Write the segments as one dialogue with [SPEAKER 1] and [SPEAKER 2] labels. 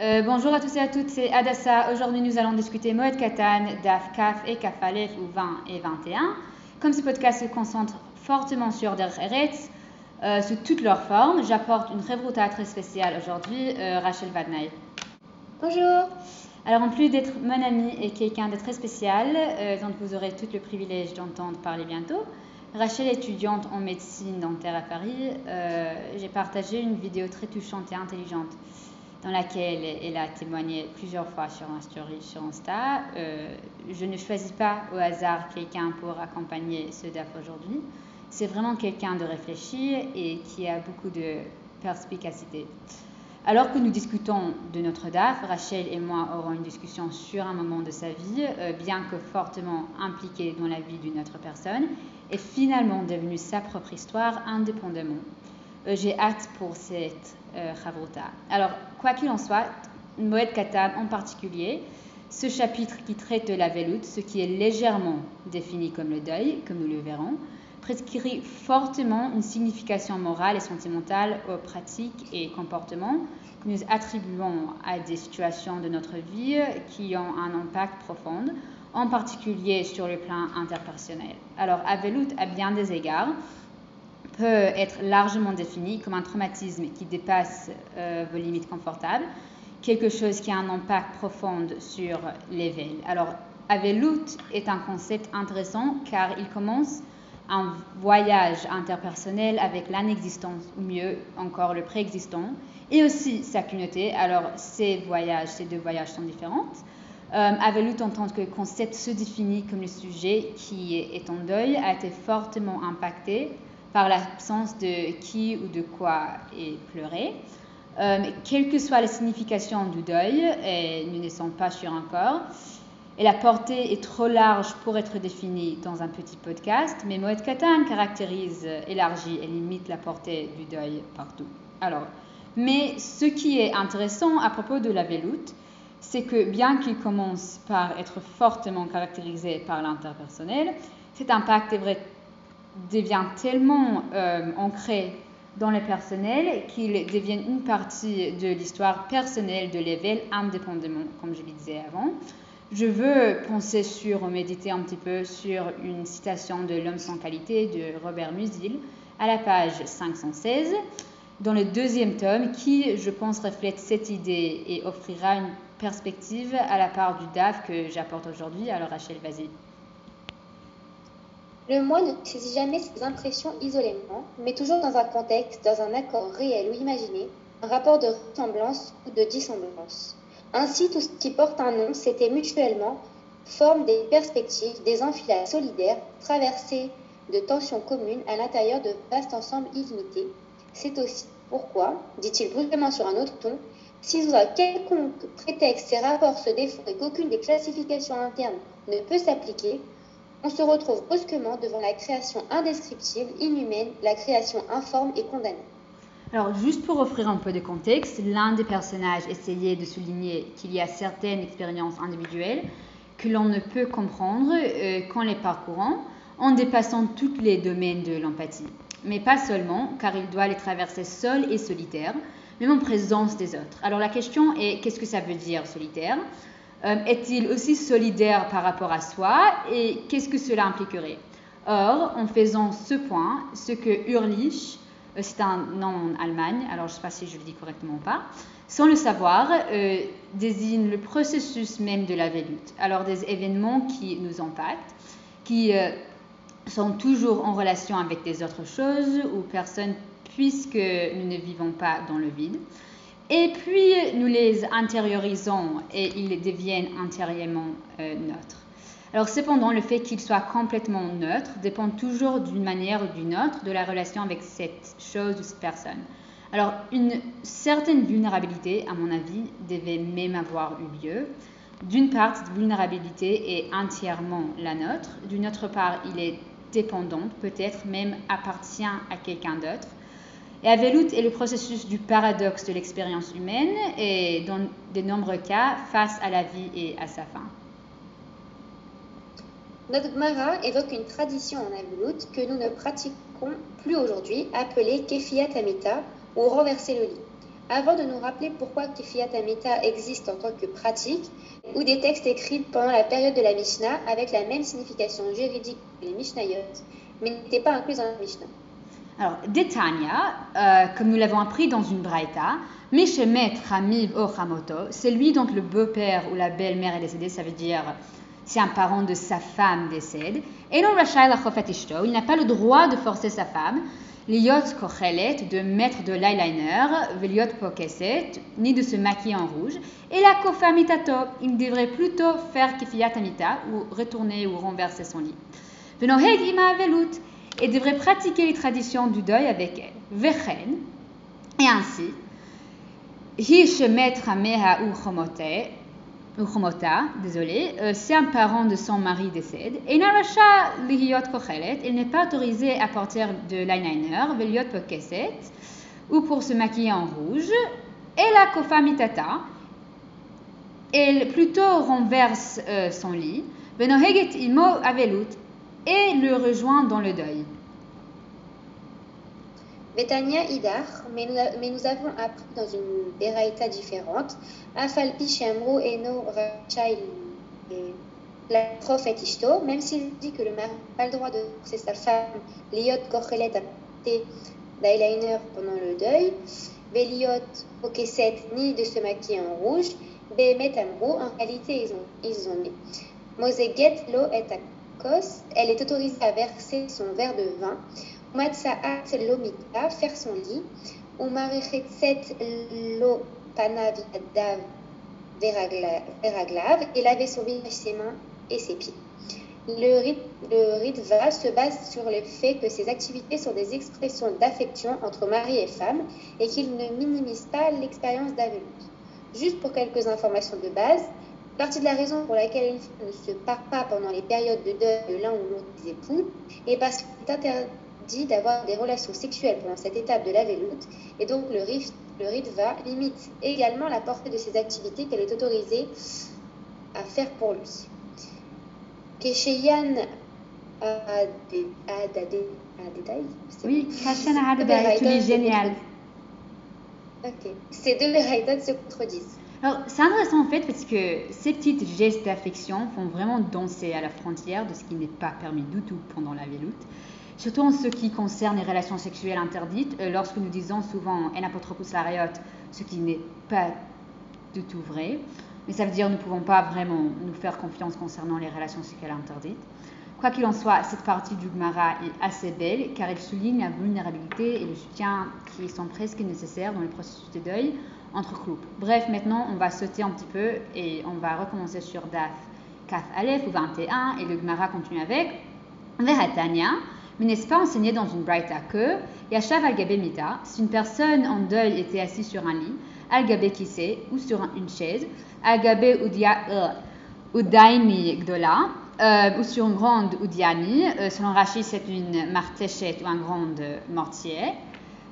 [SPEAKER 1] Euh, bonjour à tous et à toutes, c'est Adassa. Aujourd'hui, nous allons discuter Moed Katan, Daf, Kaf et Kafalef ou 20 et 21. Comme ce podcast se concentre fortement sur Der Eretz, euh, sous toutes leurs formes, j'apporte une Revruta très spéciale aujourd'hui, euh, Rachel Vadnaï.
[SPEAKER 2] Bonjour.
[SPEAKER 1] Alors, en plus d'être mon amie et quelqu'un de très spécial, dont vous aurez tout le privilège d'entendre parler bientôt, Rachel, étudiante en médecine dentaire à Paris, j'ai partagé une vidéo très touchante et intelligente dans laquelle elle a témoigné plusieurs fois sur un Insta. Euh, je ne choisis pas au hasard quelqu'un pour accompagner ce DAF aujourd'hui. C'est vraiment quelqu'un de réfléchi et qui a beaucoup de perspicacité. Alors que nous discutons de notre DAF, Rachel et moi aurons une discussion sur un moment de sa vie, euh, bien que fortement impliqué dans la vie d'une autre personne, et finalement devenue sa propre histoire indépendamment. Euh, j'ai hâte pour cette euh, Alors, quoi qu'il en soit, Moed Katan en particulier, ce chapitre qui traite de la veloute, ce qui est légèrement défini comme le deuil, comme nous le verrons, prescrit fortement une signification morale et sentimentale aux pratiques et comportements que nous attribuons à des situations de notre vie qui ont un impact profond, en particulier sur le plan interpersonnel. Alors, Avelut, à bien des égards, peut être largement défini comme un traumatisme qui dépasse euh, vos limites confortables, quelque chose qui a un impact profond sur l'éveil. Alors, Avelut est un concept intéressant car il commence un voyage interpersonnel avec l'inexistence, ou mieux encore le préexistant, et aussi sa communauté. Alors, ces voyages, ces deux voyages sont différents. Euh, Avelut, en tant que concept, se définit comme le sujet qui est en deuil, a été fortement impacté par l'absence de qui ou de quoi est pleuré. Euh, quelle que soit la signification du deuil, et nous ne sommes pas sûrs encore, et la portée est trop large pour être définie dans un petit podcast, mais Moed Katan caractérise, élargit et limite la portée du deuil partout. Alors, mais ce qui est intéressant à propos de la veloute, c'est que bien qu'il commence par être fortement caractérisé par l'interpersonnel, cet impact est vrai devient tellement euh, ancré dans le personnel qu'il devient une partie de l'histoire personnelle de l'éveil indépendamment, comme je le disais avant. Je veux penser sur, méditer un petit peu sur une citation de L'homme sans qualité de Robert Musil à la page 516 dans le deuxième tome qui, je pense, reflète cette idée et offrira une perspective à la part du DAF que j'apporte aujourd'hui. Alors Rachel, vas-y.
[SPEAKER 2] Le moi ne saisit jamais ses impressions isolément, mais toujours dans un contexte, dans un accord réel ou imaginé, un rapport de ressemblance ou de dissemblance. Ainsi, tout ce qui porte un nom s'était mutuellement, forme des perspectives, des enfilades solidaires, traversées de tensions communes à l'intérieur de vastes ensembles illimités. C'est aussi pourquoi, dit-il brusquement sur un autre ton, si sous un quelconque prétexte ces rapports se défont et qu'aucune des classifications internes ne peut s'appliquer, on se retrouve brusquement devant la création indescriptible, inhumaine, la création informe et condamnée.
[SPEAKER 1] Alors, juste pour offrir un peu de contexte, l'un des personnages essayait de souligner qu'il y a certaines expériences individuelles que l'on ne peut comprendre euh, qu'en les parcourant, en dépassant tous les domaines de l'empathie. Mais pas seulement, car il doit les traverser seul et solitaire, même en présence des autres. Alors la question est, qu'est-ce que ça veut dire solitaire? Est-il aussi solidaire par rapport à soi et qu'est-ce que cela impliquerait? Or, en faisant ce point, ce que Urlich, euh, c'est un nom en Allemagne, alors je ne sais pas si je le dis correctement ou pas, sans le savoir, euh, désigne le processus même de la veloute. Alors des événements qui nous impactent, qui sont toujours en relation avec des autres choses ou personnes puisque nous ne vivons pas dans le vide. Et puis, nous les intériorisons et ils deviennent intérieurement euh, neutres. Alors, cependant, le fait qu'ils soient complètement neutres dépend toujours d'une manière ou d'une autre de la relation avec cette chose ou cette personne. Alors, une certaine vulnérabilité, à mon avis, devait même avoir eu lieu. D'une part, cette vulnérabilité est entièrement la nôtre. D'une autre part, il est dépendant, peut-être même appartient à quelqu'un d'autre. Et Avelut est le processus du paradoxe de l'expérience humaine et dans de nombreux cas face à la vie et à sa fin.
[SPEAKER 2] Notre Mara évoque une tradition en Avelut que nous ne pratiquons plus aujourd'hui, appelée Kefiat Amita ou renverser le lit. Avant de nous rappeler pourquoi Kifiyat Amita existe en tant que pratique, ou des textes écrits pendant la période de la Mishnah avec la même signification juridique que les Mishnayot, mais n'étaient pas inclus dans la Mishnah.
[SPEAKER 1] Alors, Detania, euh, comme nous l'avons appris dans une braïta, Meshemet Hamiv Ochamoto, c'est lui dont le beau-père ou la belle-mère est décédée, ça veut dire si un parent de sa femme décède. Et non Rachel il n'a pas le droit de forcer sa femme, Liot Kochelet, de mettre de l'eyeliner, Veliot Pokeset, ni de se maquiller en rouge. Et la Kofa Mitato, il devrait plutôt faire Kifiyat Amita, ou retourner ou renverser son lit. Velut, et devrait pratiquer les traditions du deuil avec elle. Vechen, et ainsi, euh, si un parent de son mari décède, et il n'est pas autorisé à porter de l'eyeliner, ou pour se maquiller en rouge, et la Kofa Mitata, elle plutôt renverse euh, son lit, et le rejoint dans le deuil.
[SPEAKER 2] Betania Idar, mais nous, avons appris dans une Beraïta différente, Afalpi Shemro Eno Rachail, la prophète Ishto, même s'il dit que le mari n'a pas le droit de forcer sa femme, Liot Kochelet a porté l'eyeliner pendant le deuil, Veliot Pokeset ni de se maquiller en rouge, Behemet Amro, en réalité ils ont, ils ont mis. Moseget Lo et Elle est autorisée à verser son verre de vin Matsa'at lomita, faire son lit, lo veraglav, et laver son visage, ses mains et ses pieds. Le, rit, le ritva se base sur le fait que ces activités sont des expressions d'affection entre mari et femme et qu'il ne minimise pas l'expérience d'aveloute. Juste pour quelques informations de base, partie de la raison pour laquelle une femme ne se part pas pendant les périodes de deuil de l'un ou l'autre des époux est parce qu'il est interdit dit d'avoir des relations sexuelles pendant cette étape de la veloute, et donc le, le Ritva limite également la portée de ces activités qu'elle est autorisée à faire pour lui. Kesheyan a des détails
[SPEAKER 1] Oui, Kashan a des génial.
[SPEAKER 2] Ok. Ces deux méraïdotes se contredisent.
[SPEAKER 1] C'est intéressant en fait parce que ces petites gestes d'affection font vraiment danser à la frontière de ce qui n'est pas permis du tout pendant la veloute. Surtout en ce qui concerne les relations sexuelles interdites, euh, lorsque nous disons souvent en apotropos lariot, ce qui n'est pas du tout vrai, mais ça veut dire que nous ne pouvons pas vraiment nous faire confiance concernant les relations sexuelles interdites. Quoi qu'il en soit, cette partie du Gemara est assez belle car elle souligne la vulnérabilité et le soutien qui sont presque nécessaires dans le processus de deuil Bref, maintenant on va sauter un petit peu et on va recommencer sur Daf Kaf Aleph ou 21 et le Gemara continue avec Veratania. Mais n'est-ce pas enseigné dans une braïta que Yashav al Mita, si une personne en deuil était assise sur un lit, al kissé ou sur une chaise, al euh, udaini gdola, euh, ou sur une grande udiani, euh, selon Rachid c'est une martéchette ou un grand mortier,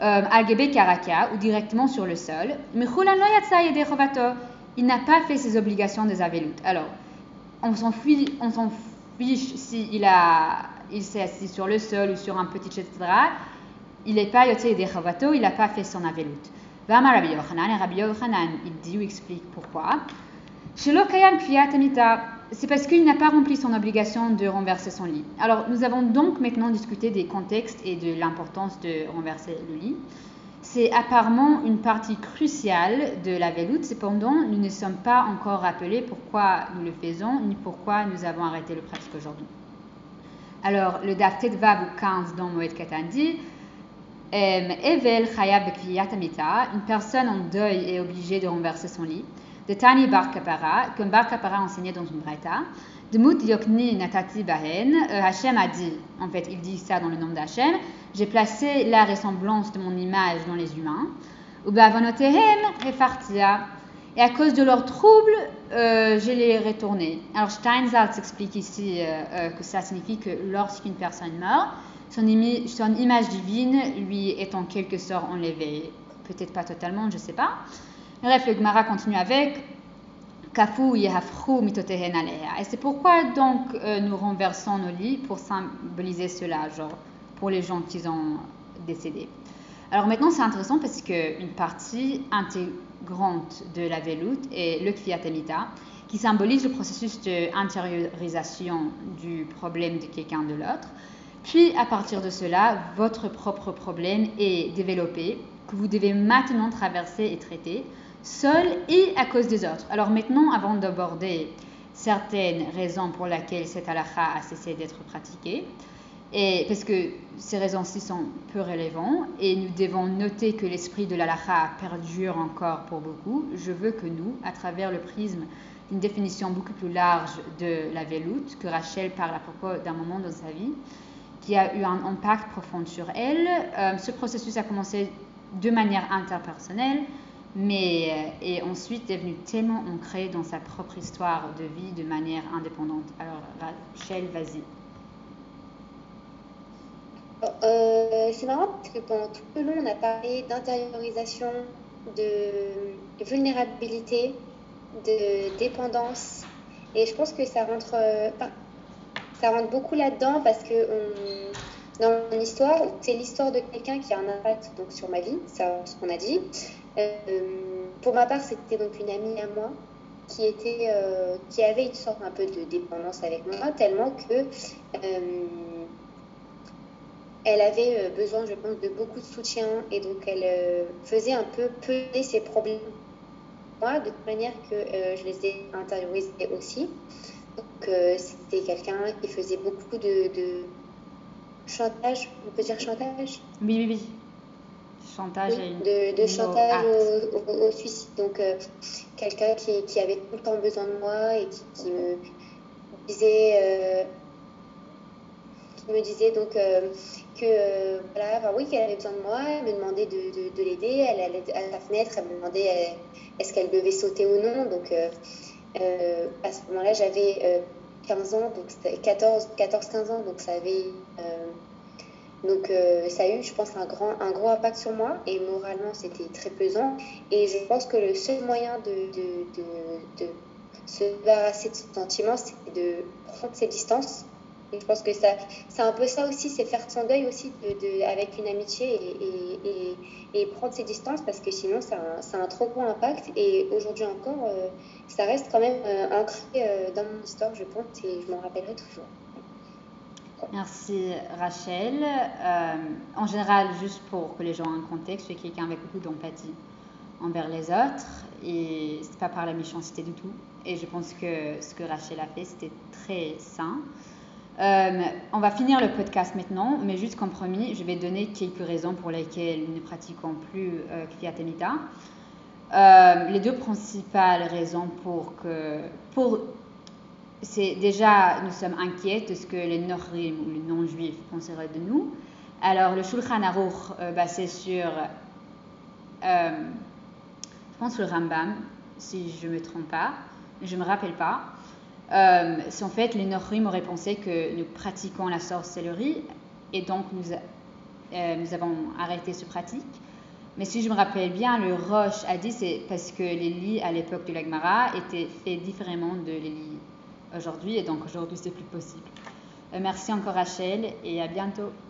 [SPEAKER 1] euh, al karaka ou directement sur le sol, mais il n'a pas fait ses obligations de Zavelut. Alors, on s'en fiche, s'il a il s'est assis sur le sol ou sur un petit etc. Il n'est pas yoté des chavato, il n'a pas fait son avelut. Vama Rabbi Yochanan, et Rabbi Yochanan, il dit ou explique pourquoi. C'est parce qu'il n'a pas rempli son obligation de renverser son lit. Alors, nous avons donc maintenant discuté des contextes et de l'importance de renverser le lit. C'est apparemment une partie cruciale de la veloute, cependant, nous ne sommes pas encore rappelés pourquoi nous le faisons, ni pourquoi nous avons arrêté le pratique aujourd'hui. Alors, le Daf Vav ou 15 dans Moed Katan dit Evel Amita, une personne en deuil est obligée de renverser son lit. De Tani Bar Kapara, comme Bar Kapara enseignait dans une braïta. De Mut Yokni Natati Bahen, euh, Hachem a dit, en fait, il dit ça dans le nom d'Hachem J'ai placé la ressemblance de mon image dans les humains. Ou Bavonotehem Refartia, et à cause de leurs troubles, euh, je les retournés. Alors Steinsaltz explique ici euh, que ça signifie que lorsqu'une personne meurt, son, image divine lui est en quelque sorte enlevée. Peut-être pas totalement, je ne sais pas. Bref, le Gemara continue avec Kafu yehafru Et c'est pourquoi donc nous renversons nos lits pour symboliser cela, genre pour les gens qui ont décédé. Alors maintenant, c'est intéressant parce qu'une partie intégrante de la veloute est le Kviatamita, qui symbolise le processus d'intériorisation du problème de quelqu'un de l'autre. Puis, à partir de cela, votre propre problème est développé, que vous devez maintenant traverser et traiter, seul et à cause des autres. Alors maintenant, avant d'aborder certaines raisons pour lesquelles cette halakha a cessé d'être pratiquée, et parce que ces raisons-ci sont peu relevantes et nous devons noter que l'esprit de l'alaha perdure encore pour beaucoup, je veux que nous, à travers le prisme d'une définition beaucoup plus large de la veloute que Rachel parle à propos d'un moment dans sa vie, qui a eu un impact profond sur elle, euh, ce processus a commencé de manière interpersonnelle, mais euh, est ensuite devenu tellement ancré dans sa propre histoire de vie de manière indépendante. Alors Rachel, vas-y.
[SPEAKER 2] Euh, c'est marrant parce que pendant tout le long, on a parlé d'intériorisation, de vulnérabilité, de dépendance. Et je pense que ça rentre, euh, ça rentre beaucoup là-dedans parce que dans mon histoire, c'est l'histoire de quelqu'un qui a un impact donc, sur ma vie, c'est ce qu'on a dit. Euh, pour ma part, c'était donc une amie à moi qui, était, qui avait une sorte un peu de dépendance avec moi, tellement que elle avait euh, besoin, je pense, de beaucoup de soutien et donc elle euh, faisait un peu peser ses problèmes. Moi, de manière que euh, je les ai intériorisés aussi. Donc, c'était quelqu'un qui faisait beaucoup de, chantage, on peut dire chantage?
[SPEAKER 1] Oui, oui, oui. Chantage
[SPEAKER 2] de, de chantage au, suicide. Donc, quelqu'un qui, avait tout le temps besoin de moi et qui, me disait me disait donc que euh, voilà, oui, qu'elle avait besoin de moi, elle me demandait de, de, l'aider, elle allait à la fenêtre, elle me demandait euh, est-ce qu'elle devait sauter ou non. Donc euh, à ce moment-là, j'avais 15 ans, donc 14-15 ans, donc ça avait donc ça a eu, je pense, un, grand, un gros impact sur moi et moralement c'était très pesant. Et je pense que le seul moyen de, se débarrasser de ce sentiment, c'est de prendre ses distances je pense que ça, c'est un peu ça aussi, c'est faire son deuil aussi avec une amitié et, et, prendre ses distances parce que sinon ça a, un trop gros impact. Et aujourd'hui encore, euh, ça reste quand même euh, ancré euh, dans mon histoire, je pense, et je m'en rappellerai toujours.
[SPEAKER 1] Merci Rachel. en général, juste pour que les gens aient un contexte, je suis quelqu'un avec beaucoup d'empathie envers les autres et c'est pas par la méchanceté du tout. Et je pense que ce que Rachel a fait, c'était très sain. Euh, on va finir le podcast maintenant, mais juste comme promis, je vais donner quelques raisons pour lesquelles nous ne pratiquons plus euh, euh, les deux principales raisons pour que, pour, c'est déjà, nous sommes inquiets de ce que les Norim ou les non-juifs penseraient de nous. Alors, le Shulchan Aruch, euh, basé sur, je pense le Rambam, si je ne me trompe pas, je ne me rappelle pas. Euh, en fait les Norim auraient pensé que nous pratiquons la sorcellerie et donc nous, euh, nous avons arrêté ce pratique. Mais si je me rappelle bien, le Roche a dit c'est parce que les lits à l'époque de l'Agmara étaient faits différemment de les lits aujourd'hui et donc aujourd'hui c'est plus possible. Euh, merci encore Rachel et à bientôt.